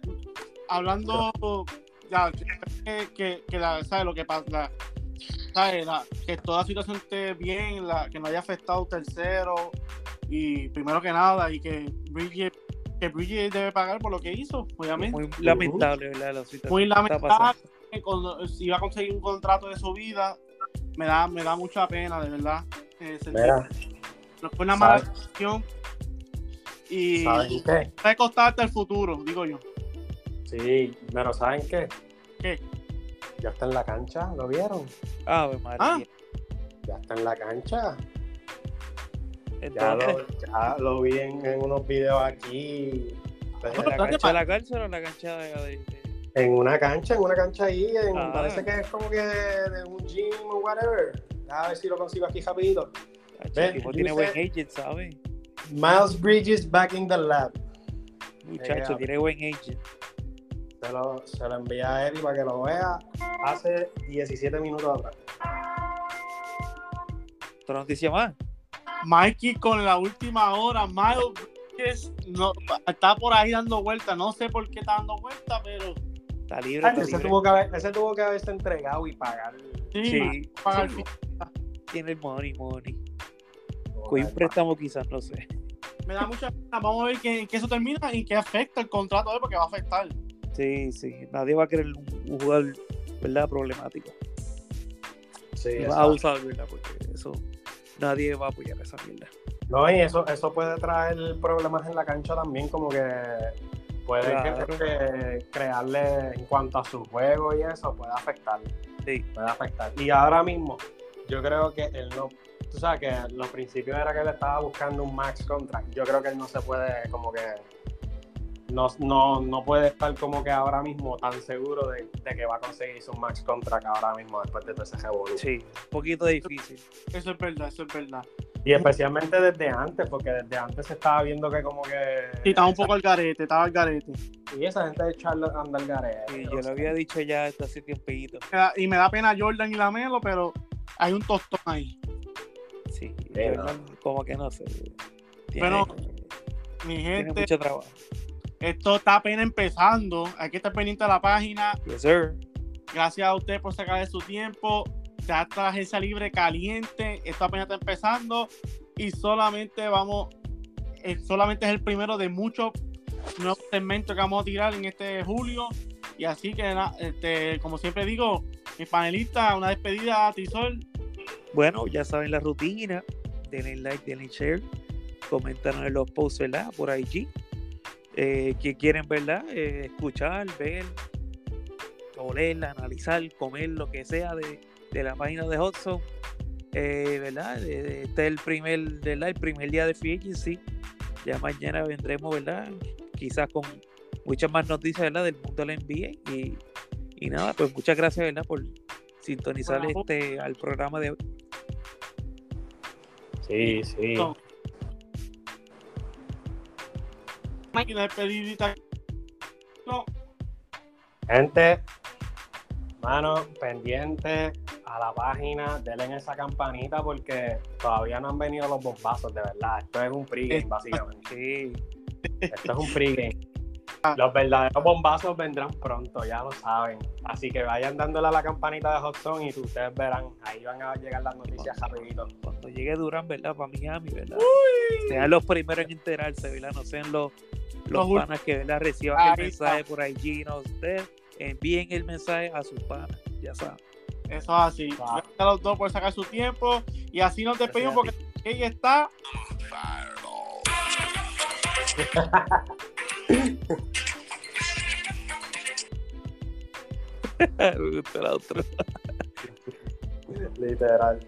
hablando ya, que, que, que la, ¿sabes? lo que pasa la- ¿sabes? La- que toda la situación esté bien la, que no haya afectado tercero y primero que nada y que Bridges que Bridges debe pagar por lo que hizo obviamente Muy lamentable, ¿verdad? La situación muy lamentable cuando si iba a conseguir un contrato de su vida me da me da mucha pena de verdad eh, no fue una mala decisión y ¿saben qué? puede costarte el futuro digo yo Sí, pero ¿saben qué? ¿Qué? Ya está en la cancha, ¿lo vieron? Ave María. Ah. Ya está en la cancha. Ya lo, ya lo vi en, en unos videos aquí. ¿en Bueno, la ¿dónde cancha la cárcel o en la cancha de, de- En una cancha, en una cancha ahí, en- Ah. parece que es como que de un gym o whatever. A ver si lo consigo aquí rapidito. Ven, el tipo dice- tiene buen agent, ¿sabes? Miles Bridges back in the lab. Muchacho, Eh, tiene buen agent. Se lo, se lo envía a Eddie para que lo vea hace 17 minutos atrás. ¿Otra noticia más? Mikey con la última hora, Miles Bridges no, está por ahí dando vueltas. No sé por qué está dando vueltas, pero Está libre, Ay, está ese, libre. tuvo que haber, ese tuvo que haberse entregado y pagar. sí, Sí, paga el sí. Tiene el money, money. Con un préstamo quizás, no sé. me da mucha pena. Vamos a ver que, que eso termina y que afecta el contrato de él, porque va a afectar. Sí, sí. Nadie va a querer un, un jugador, ¿verdad? Problemático. Sí, va a usar, ¿verdad? Porque eso, nadie va a apoyar esa mierda. No, y eso, eso puede traer problemas en la cancha también, como que puede Claro. que, que crearle en cuanto a su juego y eso, puede afectar. Sí. Puede afectar. Y ahora mismo, yo creo que él no. Tú sabes que los principios era que él estaba buscando un max contract. Yo creo que él no se puede, como que. No, no, no puede estar como que ahora mismo tan seguro de, de que va a conseguir su max contract ahora mismo después de todo ese revolú. Sí, un poquito difícil. Eso es verdad, eso es verdad. Y especialmente desde antes, porque desde antes se estaba viendo que como que... Sí, estaba un poco al garete, estaba al garete. Y esa gente de Charlotte anda al garete. Sí, yo lo había dicho ya hace tiempito. Y me da pena Jordan y la Melo, pero hay un tostón ahí. Sí, no. como que no sé. Tiene, Bueno, Mi tiene gente, mucho trabajo. esto está apenas empezando. Hay que estar pendiente la página. Yes, sir. Gracias a usted por sacar de su tiempo. Ya está la agencia libre caliente. Esto apenas está empezando. Y solamente vamos. eh, solamente es el primero de muchos nuevos segmentos que vamos a tirar en este julio. Y así que, este, como siempre digo, mis panelistas, una despedida a Tisol. Bueno, ya saben la rutina. Denle like, denle share. Coméntanos en los posts, ¿verdad? Por IG. Eh, que quieren, ¿verdad? Eh, escuchar, ver, oler, analizar, comer, lo que sea de, de la página de Hudson. Eh, ¿Verdad? Este es el primer, ¿verdad? El primer día de Free Agency. Ya mañana vendremos, ¿verdad? Quizás con muchas más noticias, ¿verdad? Del mundo de la NBA. Y, y nada, pues muchas gracias, ¿verdad? Por sintonizar este al programa de hoy. Sí, sí. No. Y una despedidita. No, Gente, mano, pendiente a la página, denle en esa campanita porque todavía no han venido los bombazos, de verdad. Esto es un pregame, básicamente. Sí, Esto es un pregame. Los verdaderos bombazos vendrán pronto, ya lo saben. Así que vayan dándole a la campanita de Hot Zone y ustedes verán, ahí van a llegar las noticias rapidito. cuando llegue Durán, ¿verdad? Para Miami, ¿verdad? Sean los primeros en enterarse, ¿verdad? No sean los, los Los ul- panas que, ¿verdad? Reciban Ahí el mensaje está. por allí, no ustedes envíen el mensaje a sus panas, ya saben. eso es así. Gracias a los dos por sacar su tiempo. Y así nos despedimos porque ella está. tutto l'altro. Later.